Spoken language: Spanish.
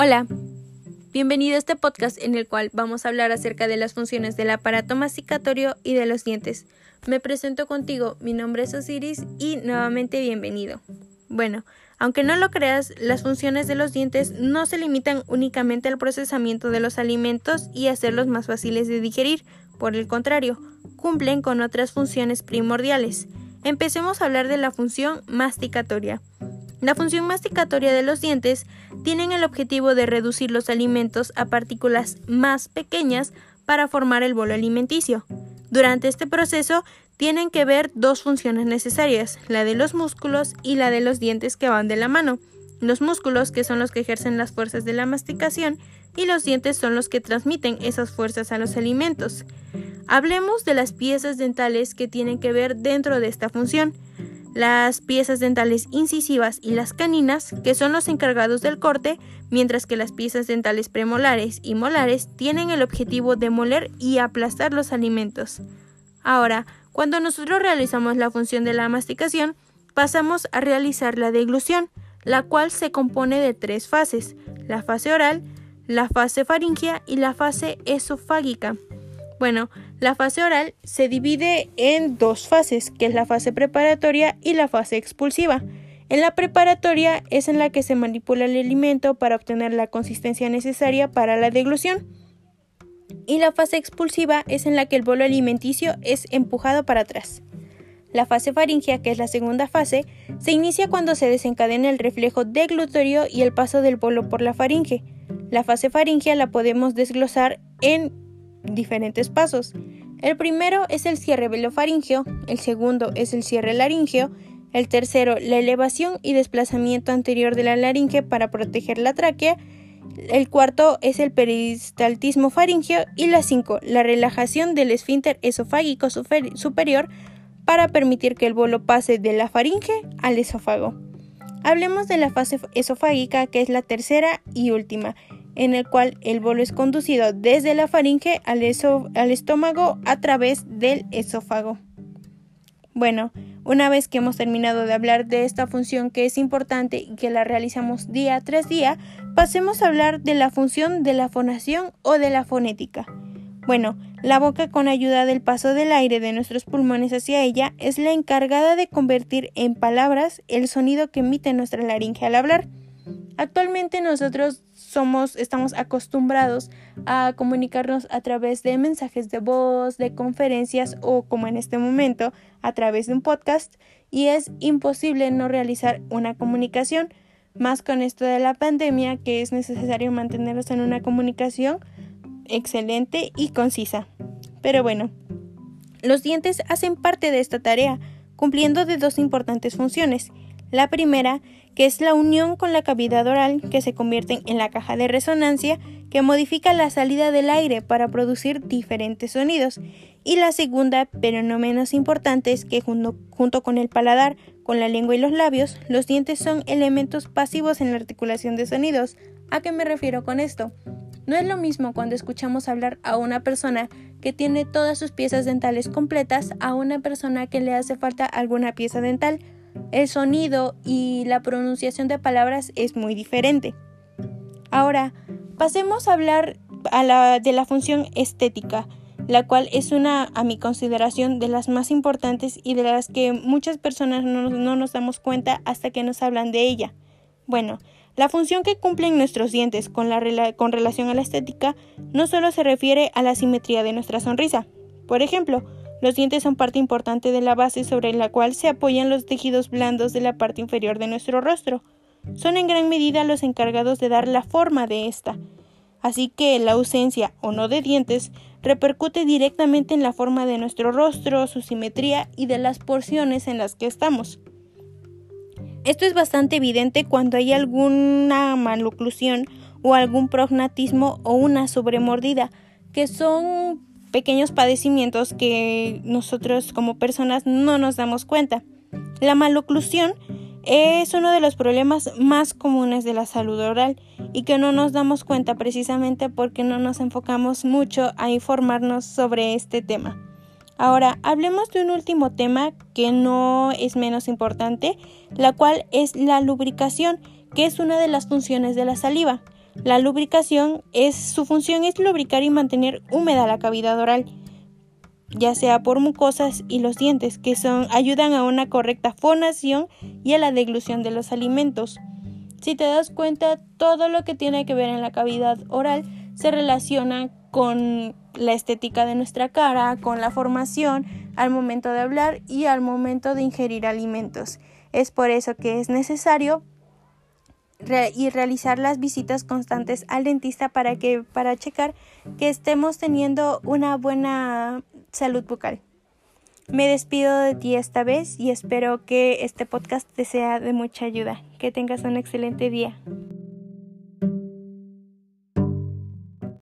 Hola, bienvenido a este podcast en el cual vamos a hablar acerca de las funciones del aparato masticatorio y de los dientes. Me presento contigo, mi nombre es Osiris y nuevamente bienvenido. Bueno, aunque no lo creas, las funciones de los dientes no se limitan únicamente al procesamiento de los alimentos y hacerlos más fáciles de digerir, por el contrario, cumplen con otras funciones primordiales. Empecemos a hablar de la función masticatoria. La función masticatoria de los dientes tienen el objetivo de reducir los alimentos a partículas más pequeñas para formar el bolo alimenticio. Durante este proceso tienen que ver dos funciones necesarias, la de los músculos y la de los dientes que van de la mano. Los músculos, que son los que ejercen las fuerzas de la masticación, y los dientes son los que transmiten esas fuerzas a los alimentos. Hablemos de las piezas dentales que tienen que ver dentro de esta función las piezas dentales incisivas y las caninas, que son los encargados del corte, mientras que las piezas dentales premolares y molares tienen el objetivo de moler y aplastar los alimentos. Ahora, cuando nosotros realizamos la función de la masticación, pasamos a realizar la deglución, la cual se compone de tres fases, la fase oral, la fase faringea y la fase esofágica. Bueno, la fase oral se divide en dos fases, que es la fase preparatoria y la fase expulsiva. En la preparatoria es en la que se manipula el alimento para obtener la consistencia necesaria para la deglución. Y la fase expulsiva es en la que el bolo alimenticio es empujado para atrás. La fase faringea, que es la segunda fase, se inicia cuando se desencadena el reflejo deglutorio y el paso del bolo por la faringe. La fase faringea la podemos desglosar en diferentes pasos. El primero es el cierre velofaringeo, el segundo es el cierre laringeo, el tercero la elevación y desplazamiento anterior de la laringe para proteger la tráquea, el cuarto es el peristaltismo faringeo y la cinco la relajación del esfínter esofágico superior para permitir que el bolo pase de la faringe al esófago. Hablemos de la fase esofágica que es la tercera y última en el cual el bolo es conducido desde la faringe al, al estómago a través del esófago. Bueno, una vez que hemos terminado de hablar de esta función que es importante y que la realizamos día tras día, pasemos a hablar de la función de la fonación o de la fonética. Bueno, la boca con ayuda del paso del aire de nuestros pulmones hacia ella es la encargada de convertir en palabras el sonido que emite nuestra laringe al hablar. Actualmente nosotros somos, estamos acostumbrados a comunicarnos a través de mensajes de voz, de conferencias o como en este momento a través de un podcast y es imposible no realizar una comunicación, más con esto de la pandemia que es necesario mantenernos en una comunicación excelente y concisa. Pero bueno, los dientes hacen parte de esta tarea, cumpliendo de dos importantes funciones. La primera que es la unión con la cavidad oral que se convierten en la caja de resonancia que modifica la salida del aire para producir diferentes sonidos. Y la segunda, pero no menos importante, es que junto, junto con el paladar, con la lengua y los labios, los dientes son elementos pasivos en la articulación de sonidos. ¿A qué me refiero con esto? No es lo mismo cuando escuchamos hablar a una persona que tiene todas sus piezas dentales completas a una persona que le hace falta alguna pieza dental el sonido y la pronunciación de palabras es muy diferente. Ahora, pasemos a hablar de la función estética, la cual es una, a mi consideración, de las más importantes y de las que muchas personas no, nos damos cuenta hasta que nos hablan de ella. Bueno, la función que cumplen nuestros dientes con, con relación a la estética no solo se refiere a la simetría de nuestra sonrisa. Por ejemplo, los dientes son parte importante de la base sobre la cual se apoyan los tejidos blandos de la parte inferior de nuestro rostro. Son en gran medida los encargados de dar la forma de esta. Así que la ausencia o no de dientes repercute directamente en la forma de nuestro rostro, su simetría y de las porciones en las que estamos. Esto es bastante evidente cuando hay alguna maloclusión o algún prognatismo o una sobremordida, que son pequeños padecimientos que nosotros como personas no nos damos cuenta. La maloclusión es uno de los problemas más comunes de la salud oral y que no nos damos cuenta precisamente porque no nos enfocamos mucho a informarnos sobre este tema. Ahora, hablemos de un último tema que no es menos importante, la cual es la lubricación, que es una de las funciones de la saliva. La lubricación es su función es lubricar y mantener húmeda la cavidad oral, ya sea por mucosas y los dientes, que son ayudan a una correcta fonación y a la deglución de los alimentos. Si te das cuenta, todo lo que tiene que ver en la cavidad oral se relaciona con la estética de nuestra cara, con la formación al momento de hablar y al momento de ingerir alimentos. Es por eso que es necesario y realizar las visitas constantes al dentista para que para checar que estemos teniendo una buena salud bucal. Me despido de ti esta vez y espero que este podcast te sea de mucha ayuda. Que tengas un excelente día.